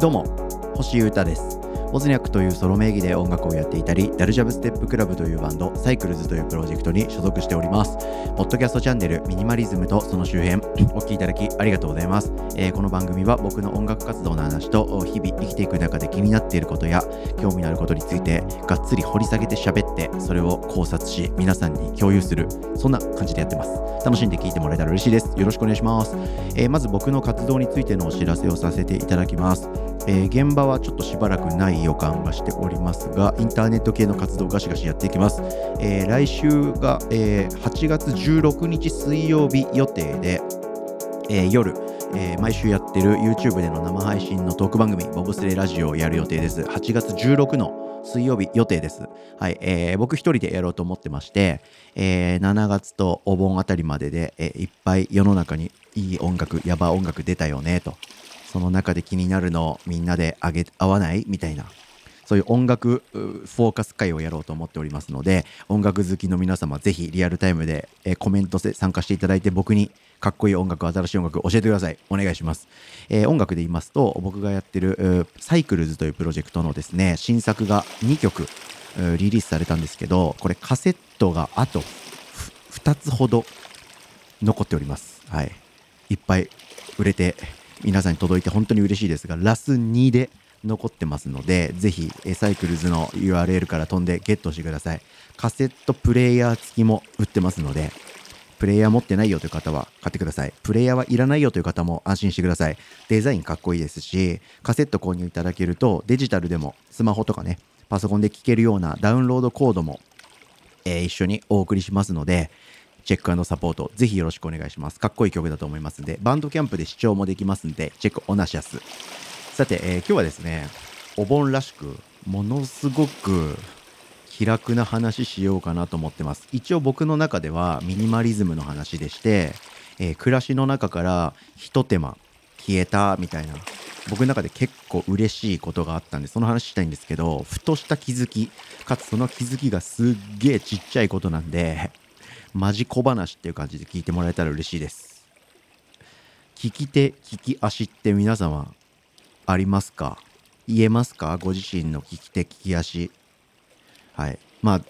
どうも星優太です。オズニャックというソロ名義で音楽をやっていたり、ダルジャブステップクラブというバンド、サイクルズというプロジェクトに所属しております。ポッドキャストチャンネル、ミニマリズムとその周辺、お聴きいただきありがとうございます、えー、この番組は僕の音楽活動の話と、日々生きていく中で気になっていることや、興味のあることについて、がっつり掘り下げて喋って、それを考察し、皆さんに共有する、そんな感じでやってます。楽しんで聴いてもらえたら嬉しいです。よろしくお願いします。えー、まず僕の活動についてのお知らせをさせていただきます。えー、現場はちょっとしばらくない予感がしておりますが、インターネット系の活動ガシガシやっていきます。えー、来週が、えー、8月16日水曜日予定で、えー、夜、えー、毎週やってる YouTube での生配信のトーク番組、ボブスレラジオをやる予定です。8月16の水曜日予定です。はい、えー、僕一人でやろうと思ってまして、えー、7月とお盆あたりまでで、えー、いっぱい世の中にいい音楽、ヤバ音楽出たよね、と。その中で気になるのをみんなであげ合わない？みたいな。そういう音楽フォーカス会をやろうと思っておりますので音楽好きの皆様ぜひリアルタイムで、えコメントで参加していただいて僕にかっこいい音楽新しい音楽教えてください。お願いします、えー、音楽で言いますと僕がやってるサイクルズというプロジェクトのですね新作が2曲リリースされたんですけどこれカセットがあと2つほど残っております。はい。いっぱい売れて皆さんに届いて本当に嬉しいですが、ラス2で残ってますので、ぜひ、サイクルズの URL から飛んでゲットしてください。カセットプレイヤー付きも売ってますので、プレイヤー持ってないよという方は買ってください。プレイヤーはいらないよという方も安心してください。デザインかっこいいですし、カセット購入いただけるとデジタルでもスマホとかね、パソコンで聴けるようなダウンロードコードも、えー、一緒にお送りしますので、チェックサポート、ぜひよろしくお願いします。かっこいい曲だと思いますんで、バンドキャンプで視聴もできますんで、チェックおなしやす。さて、えー、今日はですね、お盆らしく、ものすごく気楽な話しようかなと思ってます。一応僕の中ではミニマリズムの話でして、えー、暮らしの中から一手間消えたみたいな僕の中で結構嬉しいことがあったんでその話したいんですけどふとした気づきかつその気づきがすっげえちっちゃいことなんでマジ小話っていう感じで聞いてもらえたら嬉しいです。聞き手、聞き足って皆様ありますか？言えますか？ご自身の聞き手、聞き足。はい。まあ、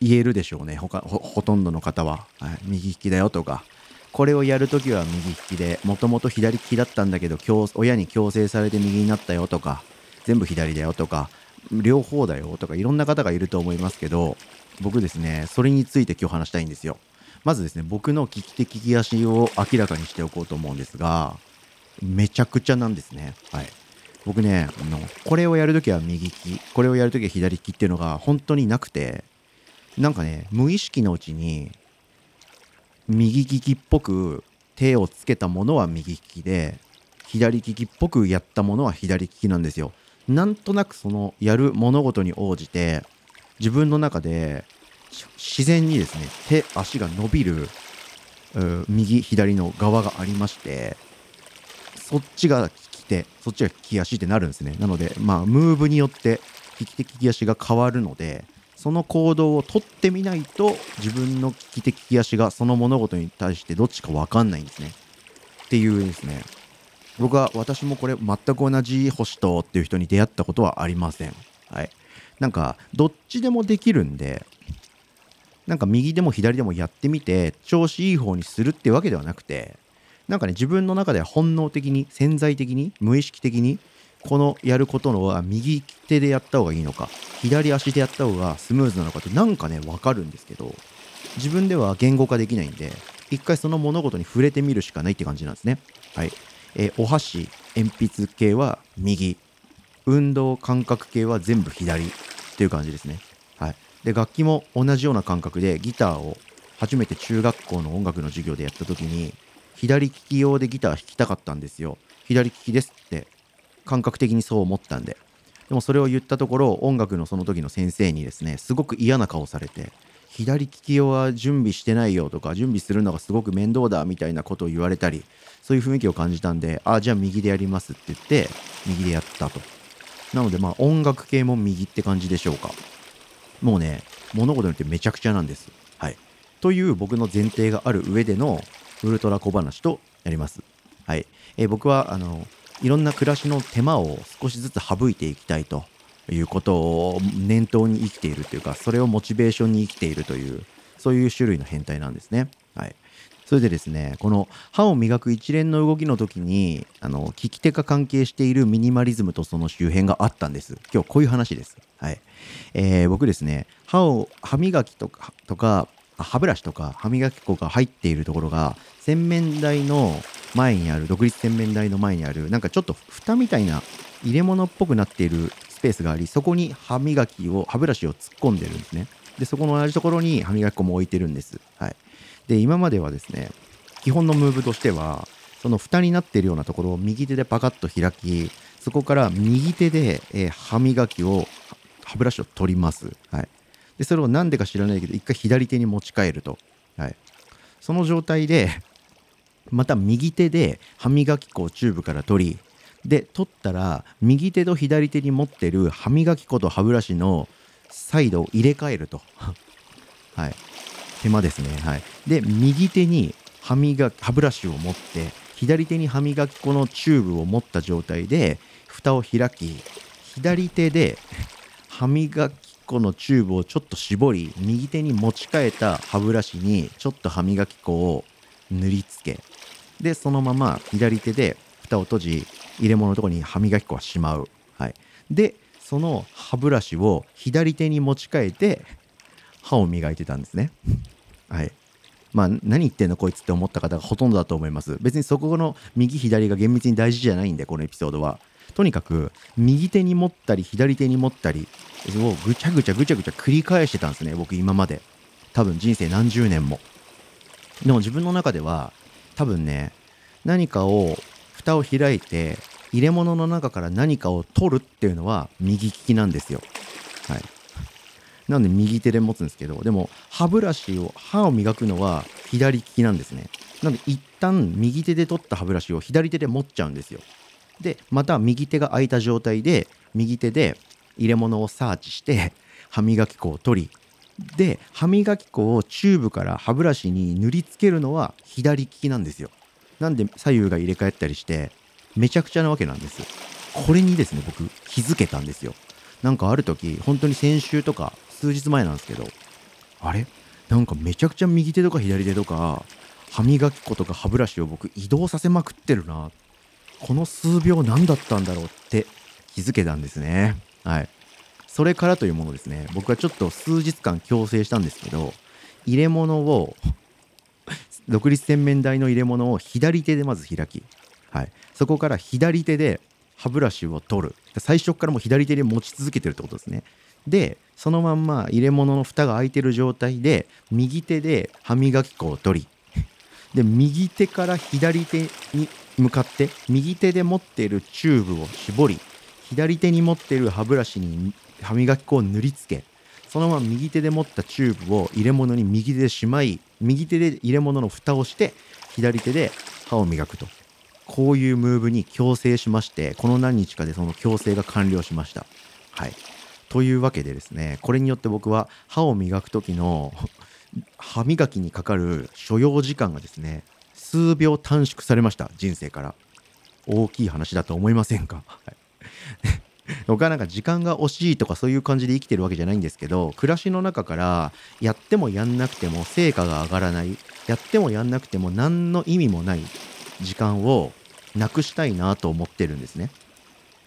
言えるでしょうね。ほかほとんどの方は、はい。右利きだよとか。これをやるときは右利きで、もともと左利きだったんだけど、親に強制されて右になったよとか、全部左だよとか、両方だよとか、いろんな方がいると思いますけど、僕ですね、それについて今日話したいんですよ。まずですね、僕の利き手利き足を明らかにしておこうと思うんですが、めちゃくちゃなんですね。はい。僕ね、あのこれをやるときは右利き、これをやるときは左利きっていうのが本当になくて、なんかね、無意識のうちに、右利きっぽく手をつけたものは右利きで、左利きっぽくやったものは左利きなんですよ。なんとなくそのやる物事に応じて自分の中で自然にですね手足が伸びる右左の側がありましてそっちが利き手そっちが利き足ってなるんですね。なのでまあムーブによって利き手利き足が変わるのでその行動をとってみないと自分の利き手利き足がその物事に対してどっちか分かんないんですね。っていうですね。僕は私もこれ全く同じ星とっていう人に出会ったことはありません。はい。なんかどっちでもできるんでなんか右でも左でもやってみて調子いい方にするってわけではなくてなんかね自分の中では本能的に潜在的に無意識的にこのやることのは右手でやった方がいいのか左足でやった方がスムーズなのかってなんかね分かるんですけど自分では言語化できないんで一回その物事に触れてみるしかないって感じなんですね。はい、えー、お箸鉛筆系は右。運動感覚系は全部左っていう感じですね。はい。で楽器も同じような感覚でギターを初めて中学校の音楽の授業でやった時に左利き用でギター弾きたかったんですよ。左利きですって感覚的にそう思ったんで。でもそれを言ったところ音楽のその時の先生にですねすごく嫌な顔されて左利き用は準備してないよとか準備するのがすごく面倒だみたいなことを言われたりそういう雰囲気を感じたんでああじゃあ右でやりますって言って右でやったと。なのでまあ音楽系も右って感じでしょうかもうね、物事によってめちゃくちゃなんです。はい。という僕の前提がある上でのウルトラ小話となります。はい。えー、僕は、あの、いろんな暮らしの手間を少しずつ省いていきたいということを念頭に生きているというかそれをモチベーションに生きているというそういう種類の変態なんですね。はい、それでですねこの歯を磨く一連の動きの時にあの利き手が関係しているミニマリズムとその周辺があったんです。今日こういう話です、はい。えー、僕ですね歯を歯磨きとかとか歯ブラシとか歯磨き粉が入っているところが洗面台の前にある独立洗面台の前にあるなんかちょっと蓋みたいな入れ物っぽくなっているスペースがありそこに歯磨きを歯ブラシを突っ込んでるんですね。でそこの同じところに歯磨き粉も置いてるんです。はい。で今まではですね基本のムーブとしてはその蓋になっているようなところを右手でパカッと開きそこから右手で、えー、歯磨きを歯ブラシを取ります、はい、でそれを何でか知らないけど一回左手に持ち替えると、はい、その状態でまた右手で歯磨き粉をチューブから取りで取ったら右手と左手に持ってる歯磨き粉と歯ブラシのサイドを入れ替えると。はい。手間ですね。はい。で、右手に歯磨き、歯ブラシを持って、左手に歯磨き粉のチューブを持った状態で、蓋を開き、左手で歯磨き粉のチューブをちょっと絞り、右手に持ち替えた歯ブラシにちょっと歯磨き粉を塗りつけ、で、そのまま左手で蓋を閉じ、入れ物のとこに歯磨き粉はしまう。はい。で、その歯ブラシを左手に持ち替えて歯を磨いてたんですね。はい。まあ、何言ってんのこいつって思った方がほとんどだと思います。別にそこの右左が厳密に大事じゃないんで、このエピソードは。とにかく、右手に持ったり、左手に持ったり、をぐちゃぐちゃぐちゃぐちゃ繰り返してたんですね、僕今まで。多分人生何十年も。でも自分の中では、多分ね、何かを、蓋を開いて、入れ物の中から何かを取るっていうのは右利きなんですよ。はい。なんで右手で持つんですけど、でも歯ブラシを、歯を磨くのは左利きなんですね。なので一旦右手で取った歯ブラシを左手で持っちゃうんですよ。で、また右手が空いた状態で、右手で入れ物をサーチして、歯磨き粉を取り、で、歯磨き粉をチューブから歯ブラシに塗りつけるのは左利きなんですよ。なんで左右が入れ替えたりして、めちゃくちゃなわけなんです。これにですね、僕気づけたんですよ。なんかある時、本当に先週とか数日前なんですけど、あれ？なんかめちゃくちゃ右手とか左手とか、歯磨き粉とか歯ブラシを僕移動させまくってるな。この数秒何だったんだろうって気づけたんですね。はい。それからというものですね、僕はちょっと数日間強制したんですけど、入れ物を、独立洗面台の入れ物を左手でまず開き、はい、そこから左手で歯ブラシを取る。最初からもう左手で持ち続けてるってことですね。でそのまんま入れ物の蓋が開いてる状態で右手で歯磨き粉を取りで右手から左手に向かって右手で持っているチューブを絞り左手に持っている歯ブラシに歯磨き粉を塗りつけそのまま右手で持ったチューブを入れ物に右手でしまい右手で入れ物の蓋をして左手で歯を磨くとこういうムーブに強制しましてこの何日かでその強制が完了しました。はい。というわけでですねこれによって僕は歯を磨く時の歯磨きにかかる所要時間がですね数秒短縮されました。人生から。大きい話だと思いませんか、はい。僕はなんか時間が惜しいとかそういう感じで生きてるわけじゃないんですけど暮らしの中からやってもやんなくても成果が上がらない。やってもやんなくても何の意味もない時間をなくしたいなと思ってるんですね。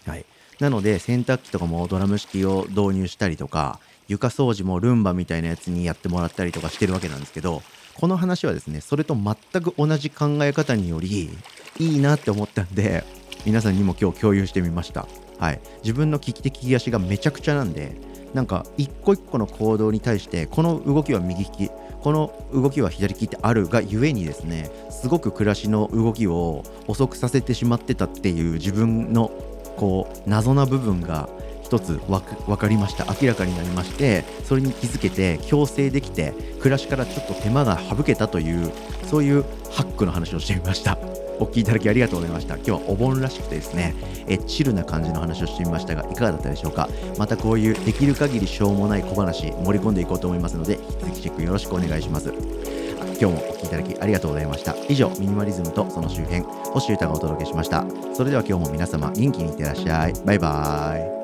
はい。なので洗濯機とかもドラム式を導入したりとか床掃除もルンバみたいなやつにやってもらったりとかしてるわけなんですけどこの話はですねそれと全く同じ考え方によりいいなって思ったんで皆さんにも今日共有してみましたはい自分の利き手利き足がめちゃくちゃなんでなんか一個一個の行動に対してこの動きは右利きこの動きは左利きってあるがゆえにですねすごく暮らしの動きを遅くさせてしまってたっていう自分のこう謎な部分が一つ分かりました。明らかになりましてそれに気づけて強制できて暮らしからちょっと手間が省けたというそういうハックの話をしてみました。お聞きいただきありがとうございました。今日はお盆らしくてですねえチルな感じの話をしてみましたがいかがだったでしょうか？またこういうできる限りしょうもない小話盛り込んでいこうと思いますので引き続きチェックよろしくお願いします。今日もお聴きいただきありがとうございました。以上ミニマリズムとその周辺星歌がお届けしました。それでは今日も皆様元気にいってらっしゃい。バイバーイ。